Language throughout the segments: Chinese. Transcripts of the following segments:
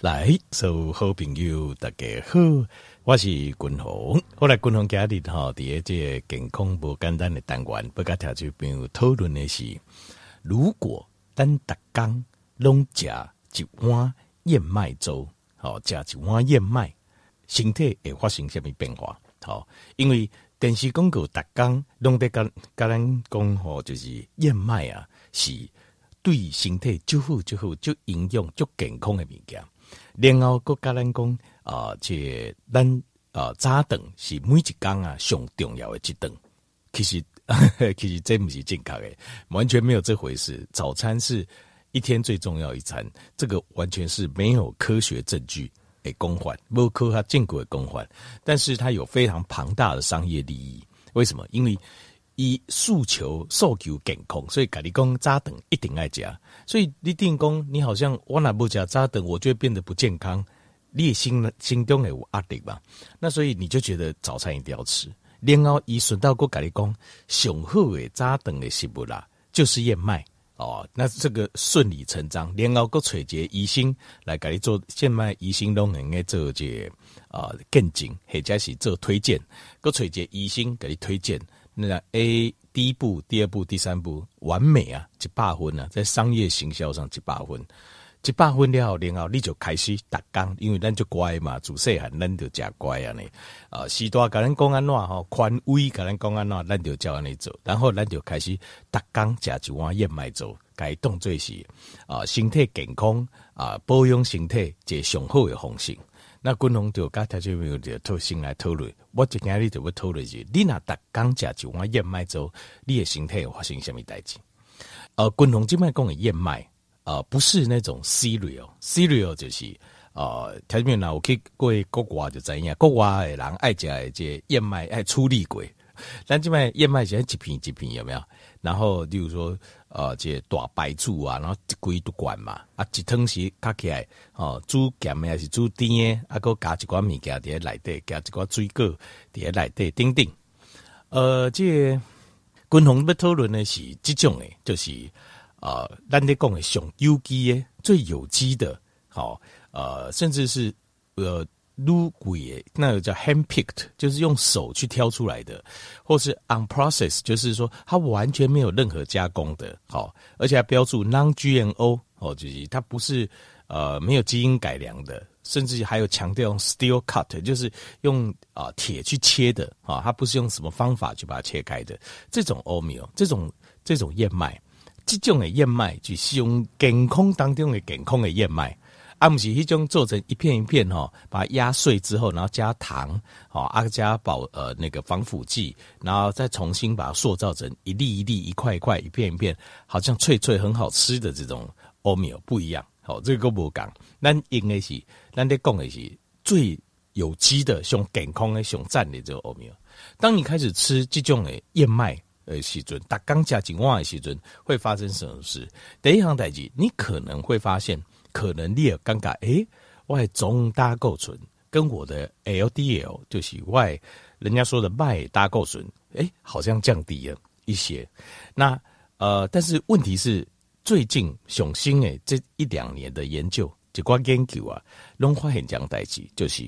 来，所有好朋友大家好，我是君宏。后来君宏家里哈，第一个健康不简单的单元，不跟听众朋友讨论的是，如果咱逐工拢食一碗燕麦粥，好食一碗燕麦，身体会发生什么变化？好，因为电视广告逐工拢在跟跟咱讲吼，就是燕麦啊，是对身体就好就好，就营养就健康的物件。然后国家咱讲啊，这咱啊早顿是每一工啊上重要的一顿。其实 其实这不是正确的，完全没有这回事。早餐是一天最重要一餐，这个完全是没有科学证据诶，公环不科学建构的公环，但是它有非常庞大的商业利益。为什么？因为以诉求诉求健康，所以咖喱公早顿一定爱加。所以你定讲，你好像我那不加早顿，我就会变得不健康，你心心中也有压力吧？那所以你就觉得早餐一定要吃。然后伊顺道过咖喱公，上好的早顿的食物啦，就是燕麦哦。那这个顺理成章。然后过找一个医生来给你做燕麦，医生都能够做这啊更进，或者是做推荐。过找一个医生给你推荐。那 A 第一步、第二步、第三步完美啊，一百分啊，在商业行销上一百分，一百分了后，然后你就开始打工，因为咱就乖嘛，自细汉咱就假乖啊呢。啊，时代甲咱讲安怎吼，宽慰甲咱讲安怎，咱就照安尼做，然后咱就开始打工食一碗燕麦粥，该当做是啊，身体健康啊，保养身体一个上好的方式。那君龙就甲听众朋友就特先来讨论，我今日就要讨论是，你若逐工食一碗燕麦粥，你的身体会发生什么代志？呃，君宏今麦讲的燕麦，呃，不是那种 cereal，cereal 就是呃，听众朋友有去过国外就知影，国外的人爱食的这燕麦爱处理过，咱今麦燕麦是一片一片有没有？然后例如说。呃，这大白煮啊，然后一规都管嘛，啊，一汤匙卡起来，哦，煮咸的还是煮甜的，啊，搁加一寡物件伫内底，加一寡水果伫内底，等等。呃，这军方要讨论的是这种诶，就是呃，咱咧讲的上有机的、最有机的，好，呃，甚至是呃。撸贵那个叫 hand picked，就是用手去挑出来的，或是 unprocessed，就是说它完全没有任何加工的，好，而且还标注 non-GMO，哦，就是它不是呃没有基因改良的，甚至还有强调用 steel cut，就是用啊铁去切的，啊，它不是用什么方法去把它切开的，这种欧米哦，这种这种燕麦，这种的燕麦就是用健康当中的健康的燕麦。阿姆是一种做成一片一片哈，把它压碎之后，然后加糖，好阿加保呃那个防腐剂，然后再重新把它塑造成一粒一粒、一块一块、一片一片，好像脆脆很好吃的这种欧米尔不一样。好，这个不讲，咱应该是咱得讲的是最有机的、上健康的、上赞的这个欧米尔。当你开始吃这种的燕麦呃时阵，打刚加紧旺的时阵，会发生什么事？第一行代志，你可能会发现。可能你也尴尬，诶、欸，我的总胆固醇跟我的 LDL 就是外人家说的麦胆固醇，诶、好像降低了一些。那呃，但是问题是，最近上新诶这一两年的研究，就关研究啊，拢发现这样代志，就是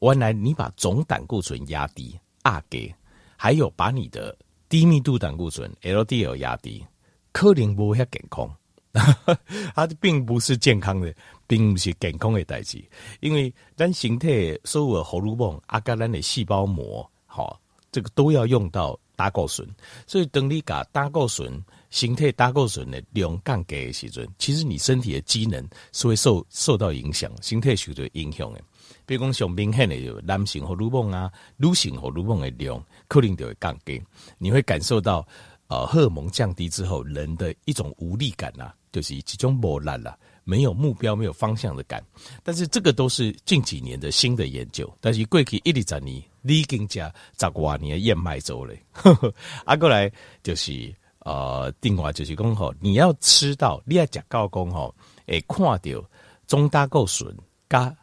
原来你把总胆固醇压低，阿给，还有把你的低密度胆固醇 LDL 压低，可能不会健康。它并不是健康的，并不是健康的代志，因为咱身体所有的荷尔蒙、阿加兰的细胞膜，好，这个都要用到胆固醇，所以等你把胆固醇、身体胆固醇的量降低的时阵，其实你身体的机能是会受受到影响，身体受到影响的。比如讲上明显的有男性荷尔蒙啊、女性荷尔蒙的量，可能就会降低，你会感受到。呃，荷尔蒙降低之后，人的一种无力感、啊，就是其中磨烂了，没有目标、没有方向的感。但是这个都是近几年的新的研究。但是过去一直在你已经加十多年的燕麦粥嘞。啊，过来就是呃，另外就是讲吼，你要吃到你要吃高工吼，诶，看到总胆固醇加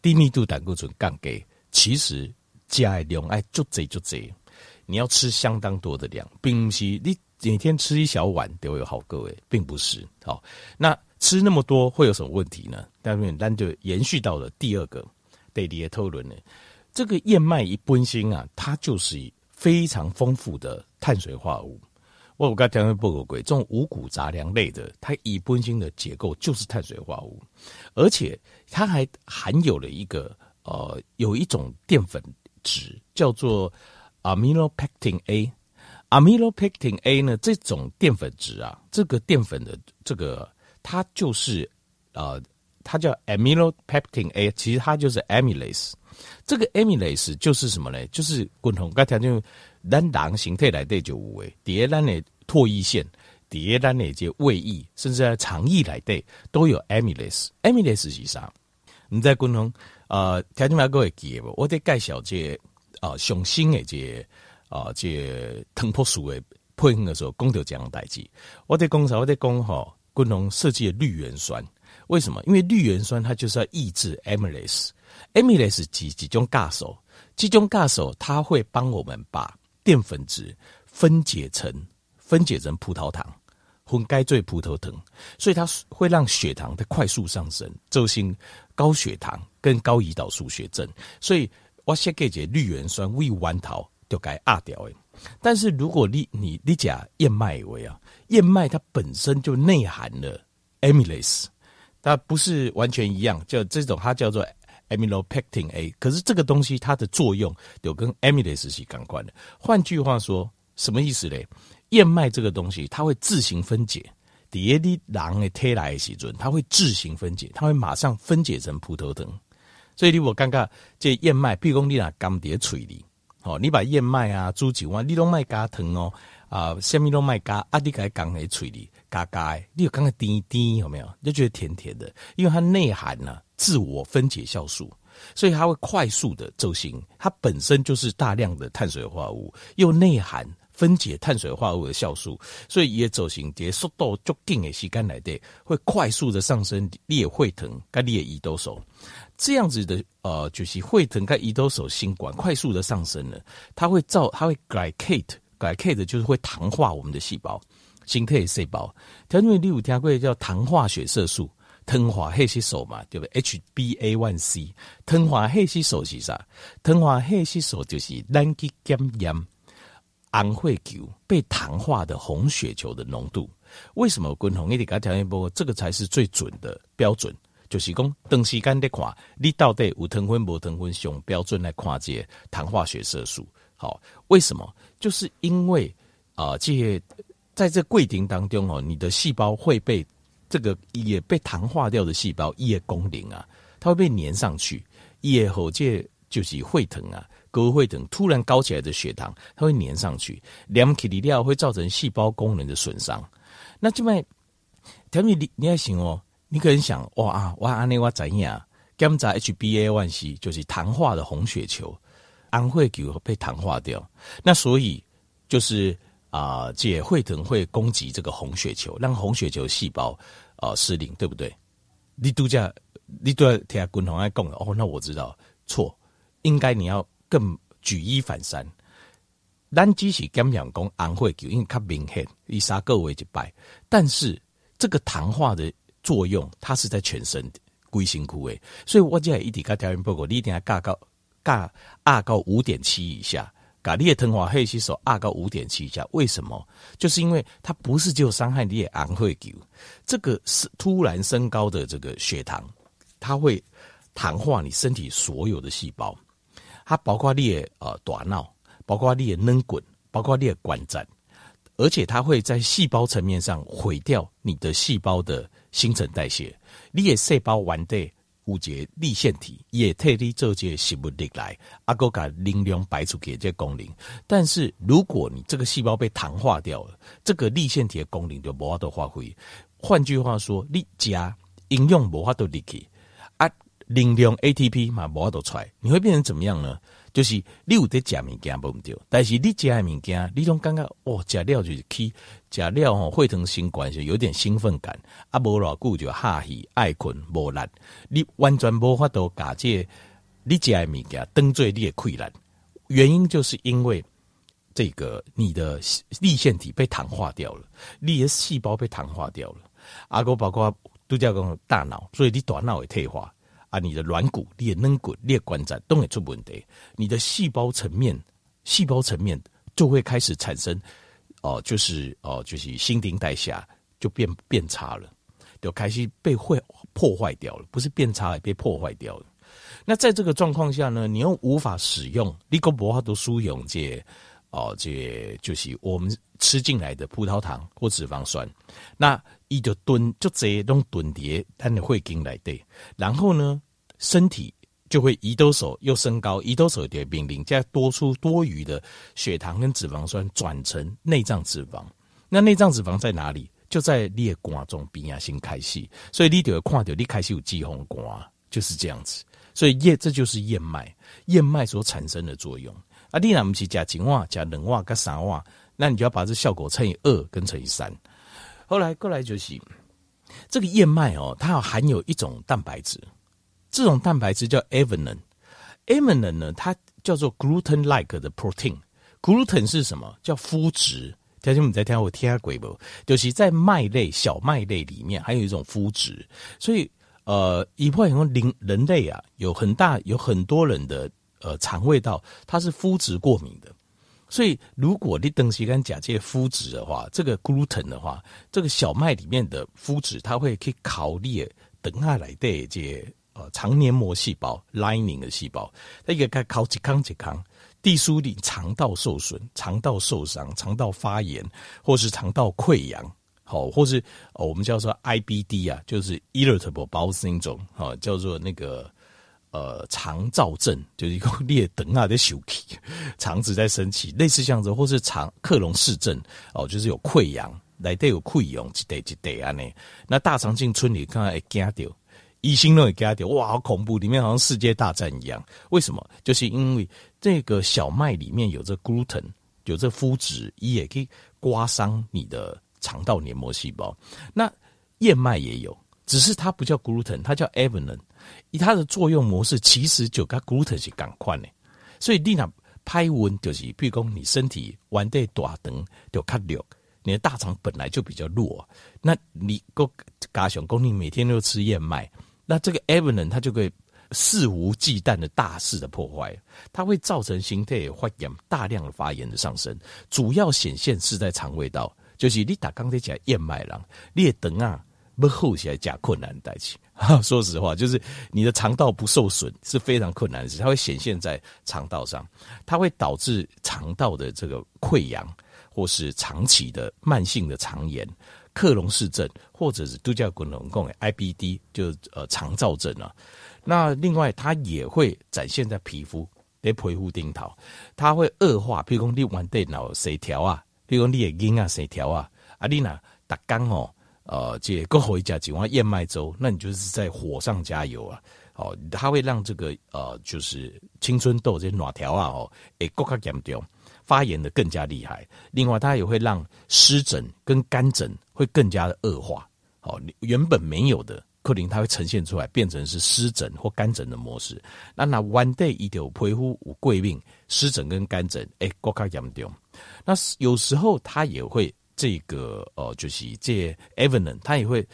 低密度胆固醇降低，其实加的量爱足济足济。你要吃相当多的量，并不是你每天吃一小碗都有好，各位并不是好。那吃那么多会有什么问题呢？当然，那就延续到了第二个第二个讨论呢。这个燕麦一本身啊，它就是非常丰富的碳水化合物。我刚才讲的不狗贵，这种五谷杂粮类的，它一本身的结构就是碳水化合物，而且它还含有了一个呃，有一种淀粉质叫做 aminopectin A。Amylopectin A 呢，这种淀粉质啊，这个淀粉的这个它就是呃，它叫 amylopectin A，其实它就是 amylase。这个 amylase 就是什么呢？就是共同刚才就咱人形态来对就五位，第二咱的唾液腺，第二咱的这胃液，甚至在肠液来对都有 amylase。amylase 是啥？你在共同呃，听众们各位记不？我得介绍这呃上新的这啊这藤朴素的配合的时候，讲到这样代志。我在讲啥？我在讲哈，共同设计的绿原酸。为什么？因为绿原酸它就是要抑制 amylase。amylase 几几种酵素，几种酵素它会帮我们把淀粉质分解成分解成葡萄糖，分解做葡萄糖，所以它会让血糖的快速上升，造成高血糖跟高胰岛素血症。所以我先给解绿原酸胃弯桃就该压掉诶。但是如果你你你讲燕麦为啊，燕麦它本身就内含了 amylase，它不是完全一样，就这种它叫做。amylopectin A，可是这个东西它的作用有跟 amylase 是相关的。换句话说，什么意思嘞？燕麦这个东西它会自行分解，第二滴狼的推来的时阵，它会自行分解，它会马上分解成葡萄糖。所以你我刚刚这燕麦，比如讲你拿甘碟锤，哦，你把燕麦啊、猪酒啊，你都卖加糖哦，啊，什么都卖加，啊，你给甘的嘴里加加，你有刚刚滴滴有没有？就觉得甜甜的，因为它内含呢、自我分解酵素，所以它会快速的走形。它本身就是大量的碳水化合物，又内含分解碳水化合物的酵素，所以也走行。这速度足定的时间来的，会快速的上升。你也会疼，跟你也胰岛素这样子的呃，就是会疼跟胰岛素心管快速的上升了。它会造，它会 glycate，glycate 就是会糖化我们的细胞，形态细胞。条因为你有听过叫糖化血色素。糖化血色素嘛，对不对？HbA1c，糖化血色素是啥？糖化血色素就是咱去检验红血球被糖化的红血球的浓度。为什么共同一点个条件不？这个才是最准的标准。就是讲，长时间的看，你到底有糖分无糖分，用标准来看这些糖化血色素。好，为什么？就是因为啊、呃，这些在这过程当中哦，你的细胞会被。这个也被糖化掉的细胞，叶功能啊，它会被粘上去。叶后这就是会疼啊，高会疼，突然高起来的血糖，它会粘上去，粘起的料会造成细胞功能的损伤。那这边，条米你你还行哦，你可能想哇啊，哇安尼我怎样？检查 HbA1c 就是糖化的红血球，红血球被糖化掉，那所以就是。啊，解会疼会攻击这个红血球，让红血球细胞啊、呃、失灵，对不对？你度假，你都要听共同爱讲哦。那我知道错，应该你要更举一反三。单只是讲讲讲红血球，因为较明显，以杀个为一败。但是这个糖化的作用，它是在全身的归心枯萎，所以我这一点个条件报告，你一定要加高加二到五点七以下。咖你的糖化血色素二到五点七以下，为什么？就是因为它不是只有伤害你的红血球，这个是突然升高的这个血糖，它会糖化你身体所有的细胞，它包括你的呃大脑，包括你的软骨，包括你的关节，而且它会在细胞层面上毁掉你的细胞的新陈代谢，你的细胞完的。五节粒腺体也替你做这食物力来，阿哥把能量排出去这功能。但是如果你这个细胞被糖化掉了，这个粒腺体的功能就无法度发挥。换句话说，你加营养无法度入去，能量 ATP 嘛无法度出来，你会变成怎么样呢？就是你有在食物件无毋对，但是你食的物件，你拢感觉哦，食了就是去食了吼，会疼心管就有点兴奋感，啊，无偌久就哈气爱困无力，你完全无法度感觉你食的物件当做你诶溃烂，原因就是因为这个你的粒线体被糖化掉了，你的细胞被糖化掉了，啊，个包括都叫讲大脑，所以你大脑会退化。啊，你的软骨、你的软骨、裂关节都会出问题，你的细胞层面、细胞层面就会开始产生哦、就是哦、就是新陈代谢就变变差了，就开始被会破坏掉了，不是变差，也被破坏掉了。那在这个状况下呢，你又无法使用，你个无法都输用这哦，这就是我们吃进来的葡萄糖或脂肪酸，那伊就蹲就这种蹲叠，它你会经来的，然后呢，身体就会胰岛素又升高，胰岛素的命令再多出多余的血糖跟脂肪酸转成内脏脂肪，那内脏脂肪在哪里？就在裂瓜中边啊，先开始，所以你就会看到你开始有脂肪瓜，就是这样子。所以燕这就是燕麦，燕麦所产生的作用。啊，你若不是加几瓦、加两瓦、加三瓦，那你就要把这效果乘以二跟乘以三。后来过来就是这个燕麦哦，它要含有一种蛋白质，这种蛋白质叫 avenine。avenine 呢，它叫做 gluten-like 的 protein。gluten 是什么？叫麸质。条件我们在听我听鬼不？就是在麦类、小麦类里面，还有一种麸质。所以呃，以外说人人类啊，有很大有很多人的。呃，肠胃道它是麸质过敏的，所以如果你等时间假借麸质的话，这个 gluten 的话，这个小麦里面的麸质，它会去考虑等下来的这呃肠黏膜细胞 lining 的细胞，它一个该考几康几康，地书里肠道受损、肠道受伤、肠道发炎，或是肠道溃疡，好，或是我们叫做 IBD 啊，就是 irritable bowel syndrome，好，叫做那个。呃，肠躁症 就是一个裂等啊的休气，肠子在升起，类似这样子，或是肠克隆氏症哦，就是有溃疡，来带有溃疡，一代一代安呢。那大肠镜村里看到会惊掉，医生都会惊掉，哇，好恐怖，里面好像世界大战一样。为什么？就是因为这个小麦里面有这 gluten，有这麸质，也可以刮伤你的肠道黏膜细胞。那燕麦也有，只是它不叫 gluten，它叫 avenin。以它的作用模式，其实就跟 gluten 是共款的，所以你那拍温就是，比如说你身体弯带大肠就较弱，你的大肠本来就比较弱，那你个加上讲你每天都吃燕麦，那这个 avenine 它就会肆无忌惮的大肆的破坏，它会造成形态发炎，大量的发炎的上升，主要显现是在肠胃道，就是你打刚才讲燕麦啦，你的肠啊。不后起来加困难代替。说实话，就是你的肠道不受损是非常困难的事，它会显现在肠道上，它会导致肠道的这个溃疡，或是长期的慢性的肠炎、克隆氏症，或者是都叫滚龙共 IBD，就呃肠躁症啊。那另外，它也会展现在皮肤，得皮肤顶头，它会恶化。比如说你玩电脑谁调啊？比如说你眼睛啊谁调啊？啊，你那打刚哦。呃，这过后一家几碗燕麦粥，那你就是在火上加油啊！哦，它会让这个呃，就是青春痘这些卵条啊，哦，诶，更加严重，发炎的更加厉害。另外，它也会让湿疹跟干疹会更加的恶化。哦，原本没有的，克林它会呈现出来，变成是湿疹或干疹的模式。那那 one day 一条皮肤有贵病，湿疹跟干疹，诶，更加严重。那有时候它也会。这个呃，就是这 avenine 它也会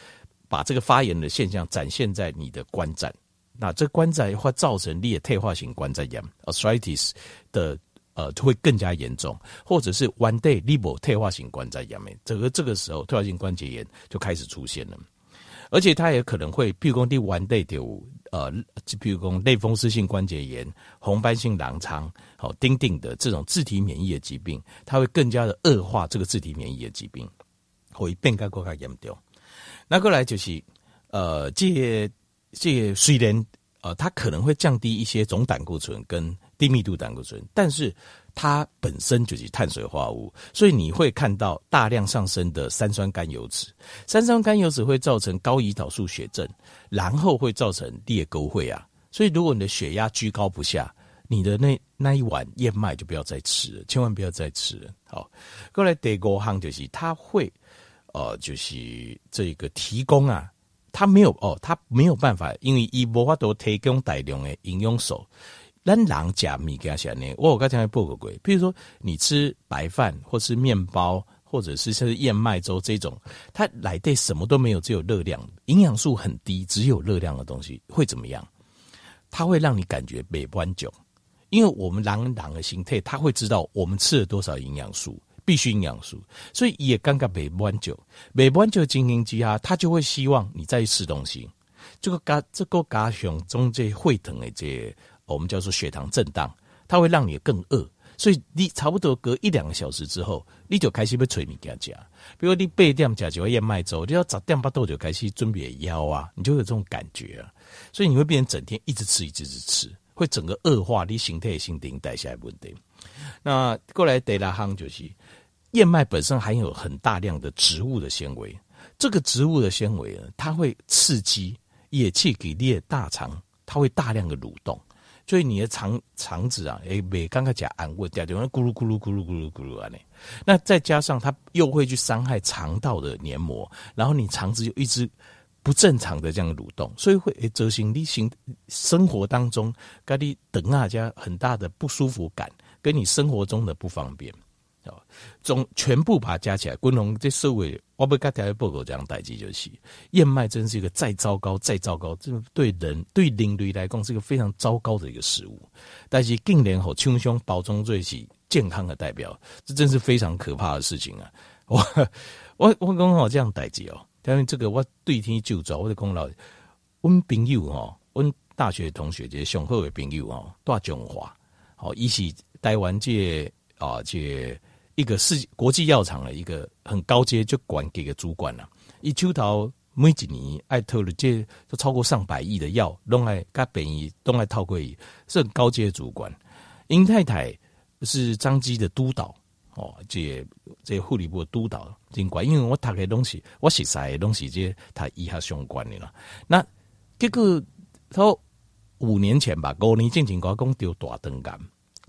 把这个发炎的现象展现在你的关节，那这关节会造成裂退化性关节炎 arthritis 的呃，会更加严重，或者是 one day liver 退化性关节炎，整个这个时候退化性关节炎就开始出现了。而且它也可能会，譬如说第 one day 有呃，譬如说类风湿性关节炎、红斑性狼疮、好丁丁的这种自体免疫的疾病，它会更加的恶化这个自体免疫的疾病，会变更更加严重。那过来就是呃，这些这些虽然呃，它可能会降低一些总胆固醇跟低密度胆固醇，但是。它本身就是碳水化合物，所以你会看到大量上升的三酸甘油脂。三酸甘油脂会造成高胰岛素血症，然后会造成裂沟会啊。所以如果你的血压居高不下，你的那那一碗燕麦就不要再吃了，千万不要再吃了。好，过来德国行就是他会，呃，就是这个提供啊，他没有哦，他没有办法，因为伊无法度提供大量的营养素。咱人吃米给他讲呢，我刚才报个鬼，比如说你吃白饭或吃面包或者是像是燕麦粥这种，它来对什么都没有，只有热量，营养素很低，只有热量的东西会怎么样？它会让你感觉没关久，因为我们狼人人的心态，他会知道我们吃了多少营养素，必须营养素，所以也刚刚没关久，没关久经营之下，他就会希望你再去吃东西，这个加这个加上中间会疼的这我们叫做血糖震荡，它会让你更饿。所以你差不多隔一两个小时之后，你就开始要催你给他吃。比如你八点吃就要燕麦粥，你要十点八豆就开始准备腰啊，你就有这种感觉啊。所以你会变成整天一直吃，一直吃，会整个恶化你形态、新陈代谢问题。那过来第二项就是燕麦本身含有很大量的植物的纤维，这个植物的纤维呢，它会刺激也去给你的大肠，它会大量的蠕动。所以你的肠肠子啊，诶，没刚刚讲安稳掉，就咕噜咕噜咕噜咕噜咕噜啊，那再加上它又会去伤害肠道的黏膜，然后你肠子就一直不正常的这样蠕动，所以会诶，执行你行生活当中，跟你等啊加很大的不舒服感，跟你生活中的不方便。总全部把它加起来，滚龙这社会，我不跟大家报告这样代志就是，燕麦真是一个再糟糕、再糟糕，这对人对人类来讲是一个非常糟糕的一个食物。但是近年后，轻松包装最起健康的代表，这真是非常可怕的事情啊！我我我刚好这样代志哦，因为这个我对天就走，我的功劳，阮朋友吼，阮大学同学这些雄厚的朋友吼，大中华，好，一起台湾这啊这。一个世国际药厂的一个很高阶就管给个主管了，一抽到每几年爱偷的这都超过上百亿的药，弄来甲便宜，弄来套贵，是很高阶的主管。殷太太是张基的督导哦，这这护理部的督导尽管，因为我读的东西，我写的东西这他以下相关的啦。那结果他五年前吧，五年前前我讲丢大灯杆，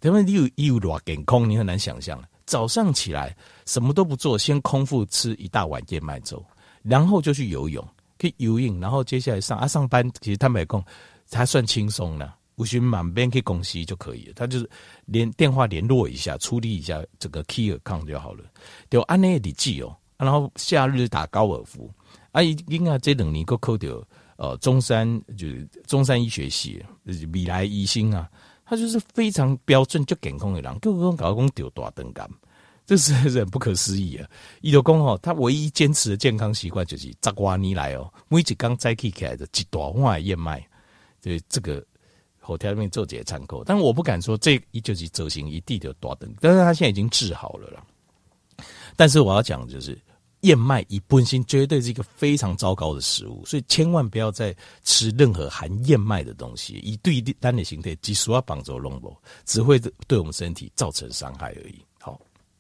因为你有有多健康，你很难想象。早上起来什么都不做，先空腹吃一大碗燕麦粥，然后就去游泳，去游泳，然后接下来上啊上班，其实他没空，还算轻松呢。无需满边去公司就可以了，他就是连电话联络一下，处理一下这个 key account 就好了。就按呢笔记哦，然后夏日打高尔夫，啊，应该这两年够扣掉，呃，中山就是中山医学系，就是未来医生啊。他就是非常标准就健康的人，各个搞讲丢大灯杆，这 是很不可思议啊！伊就讲哦，他唯一坚持的健康习惯就是十多年来哦，每一缸摘起起来的一大碗的燕麦，所以这个后台面做这些参考，但我不敢说这一就是走行一地的大灯，但是他现在已经治好了啦。但是我要讲就是。燕麦以本身绝对是一个非常糟糕的食物，所以千万不要再吃任何含燕麦的东西，以对单的形态，即使要绑走龙膜，只会对我们身体造成伤害而已。